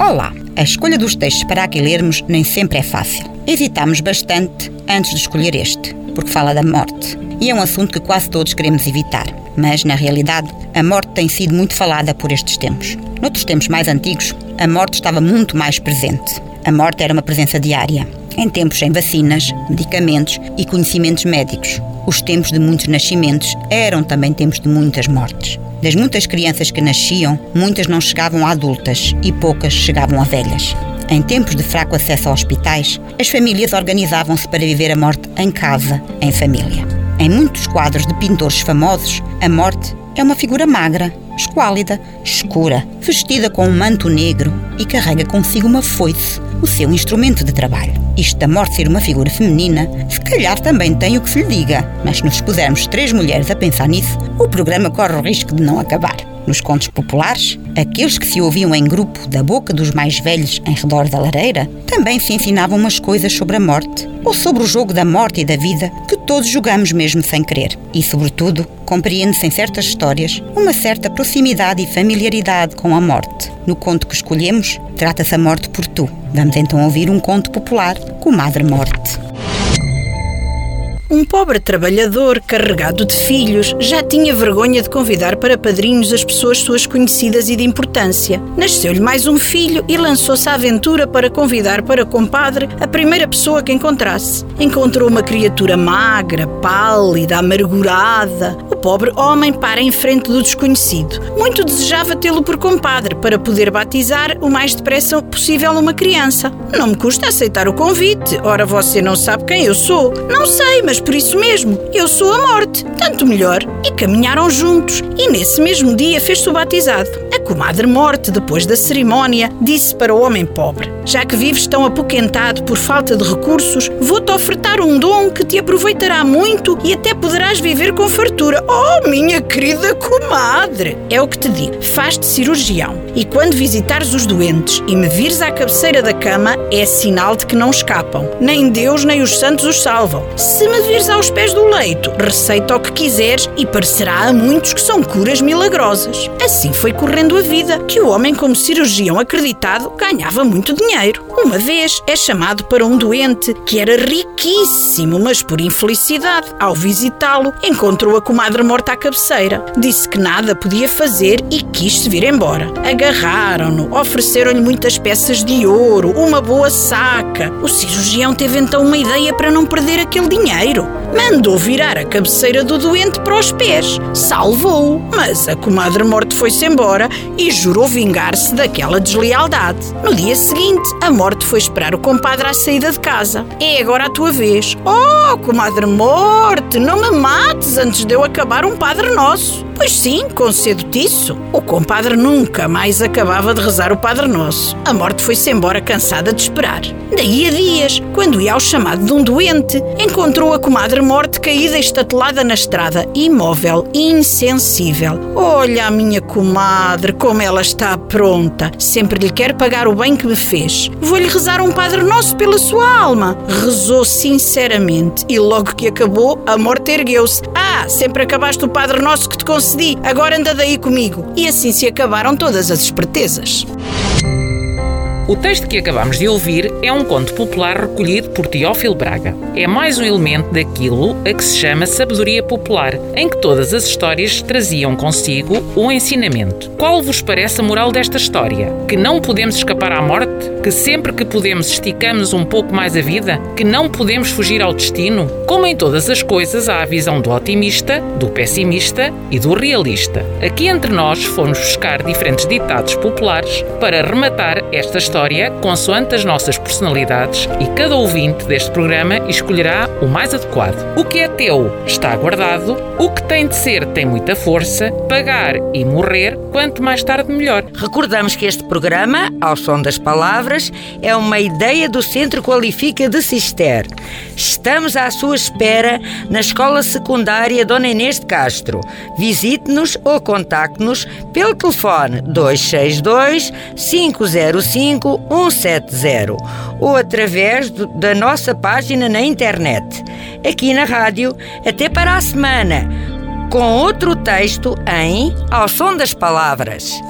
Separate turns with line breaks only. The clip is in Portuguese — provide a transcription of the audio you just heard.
Olá! A escolha dos textos para aqui lermos nem sempre é fácil. Hesitámos bastante antes de escolher este, porque fala da morte. E é um assunto que quase todos queremos evitar. Mas, na realidade, a morte tem sido muito falada por estes tempos. Noutros tempos mais antigos, a morte estava muito mais presente. A morte era uma presença diária. Em tempos sem vacinas, medicamentos e conhecimentos médicos. Os tempos de muitos nascimentos eram também tempos de muitas mortes. Das muitas crianças que nasciam, muitas não chegavam a adultas e poucas chegavam a velhas. Em tempos de fraco acesso a hospitais, as famílias organizavam-se para viver a morte em casa, em família. Em muitos quadros de pintores famosos, a morte é uma figura magra, esquálida, escura, vestida com um manto negro e carrega consigo uma foice, o seu instrumento de trabalho. Isto da morte ser uma figura feminina, se calhar também tem o que se lhe diga, mas se nos pusermos três mulheres a pensar nisso, o programa corre o risco de não acabar. Nos contos populares, aqueles que se ouviam em grupo da boca dos mais velhos em redor da lareira, também se ensinavam umas coisas sobre a morte, ou sobre o jogo da morte e da vida que todos jogamos mesmo sem querer. E, sobretudo, compreende-se em certas histórias uma certa proximidade e familiaridade com a morte. No conto que escolhemos, trata-se a morte por tu. Vamos então ouvir um conto popular com Madre Morte.
Um pobre trabalhador carregado de filhos já tinha vergonha de convidar para padrinhos as pessoas suas conhecidas e de importância. Nasceu-lhe mais um filho e lançou-se à aventura para convidar para compadre a primeira pessoa que encontrasse. Encontrou uma criatura magra, pálida, amargurada. Pobre homem para em frente do desconhecido. Muito desejava tê-lo por compadre para poder batizar o mais depressa possível uma criança. Não me custa aceitar o convite. Ora, você não sabe quem eu sou. Não sei, mas por isso mesmo, eu sou a morte. Tanto melhor. E caminharam juntos. E nesse mesmo dia fez-se o batizado. A comadre morte, depois da cerimónia, disse para o homem pobre: Já que vives tão apoquentado por falta de recursos, vou-te ofertar um dom que te aproveitará muito e até poderás viver com fartura. Oh, minha querida comadre! É o que te digo. Faz-te cirurgião. E quando visitares os doentes e me vires à cabeceira da cama, é sinal de que não escapam. Nem Deus nem os santos os salvam. Se me vires aos pés do leito, receita o que quiseres e parecerá a muitos que são curas milagrosas. Assim foi correndo a vida, que o homem, como cirurgião acreditado, ganhava muito dinheiro. Uma vez é chamado para um doente que era riquíssimo, mas por infelicidade, ao visitá-lo, encontrou a comadre morta à cabeceira. Disse que nada podia fazer e quis se vir embora. Agarraram-no, ofereceram-lhe muitas peças de ouro, uma boa saca. O cirurgião teve então uma ideia para não perder aquele dinheiro. Mandou virar a cabeceira do doente para os pés. Salvou-o, mas a comadre morte foi-se embora e jurou vingar-se daquela deslealdade. No dia seguinte, a morte foi esperar o compadre à saída de casa. É agora a tua vez. Oh, comadre morte, não me mates antes de eu acabar um Padre Nosso. Pois sim, concedo-te isso. O compadre nunca mais acabava de rezar o Padre Nosso. A morte foi-se embora cansada de esperar. Daí a dias, quando ia ao chamado de um doente, encontrou a comadre morte caída estatelada na estrada, imóvel, insensível. Olha a minha comadre, como ela está pronta. Sempre lhe quer pagar o bem que me fez. Vou-lhe rezar um Padre Nosso pela sua alma. Rezou sinceramente e logo que acabou, a morte ergueu-se. Ah, sempre acabaste o Padre Nosso que te concedi, agora anda daí comigo. E assim se acabaram todas as espertezas.
O texto que acabamos de ouvir é um conto popular recolhido por Teófilo Braga. É mais um elemento daquilo a que se chama sabedoria popular, em que todas as histórias traziam consigo um ensinamento. Qual vos parece a moral desta história? Que não podemos escapar à morte? Que sempre que podemos esticamos um pouco mais a vida? Que não podemos fugir ao destino? Como em todas as coisas, há a visão do otimista, do pessimista e do realista. Aqui entre nós fomos buscar diferentes ditados populares para rematar esta história consoante as nossas personalidades e cada ouvinte deste programa escolherá o mais adequado. O que é teu está guardado, o que tem de ser tem muita força, pagar e morrer, quanto mais tarde melhor.
Recordamos que este programa, ao som das palavras, é uma ideia do Centro Qualifica de Cister. Estamos à sua espera na Escola Secundária Dona Inês de Castro. Visite-nos ou contacte-nos pelo telefone 262 505 170 ou através do, da nossa página na internet. Aqui na rádio, até para a semana, com outro texto em Ao Som das Palavras.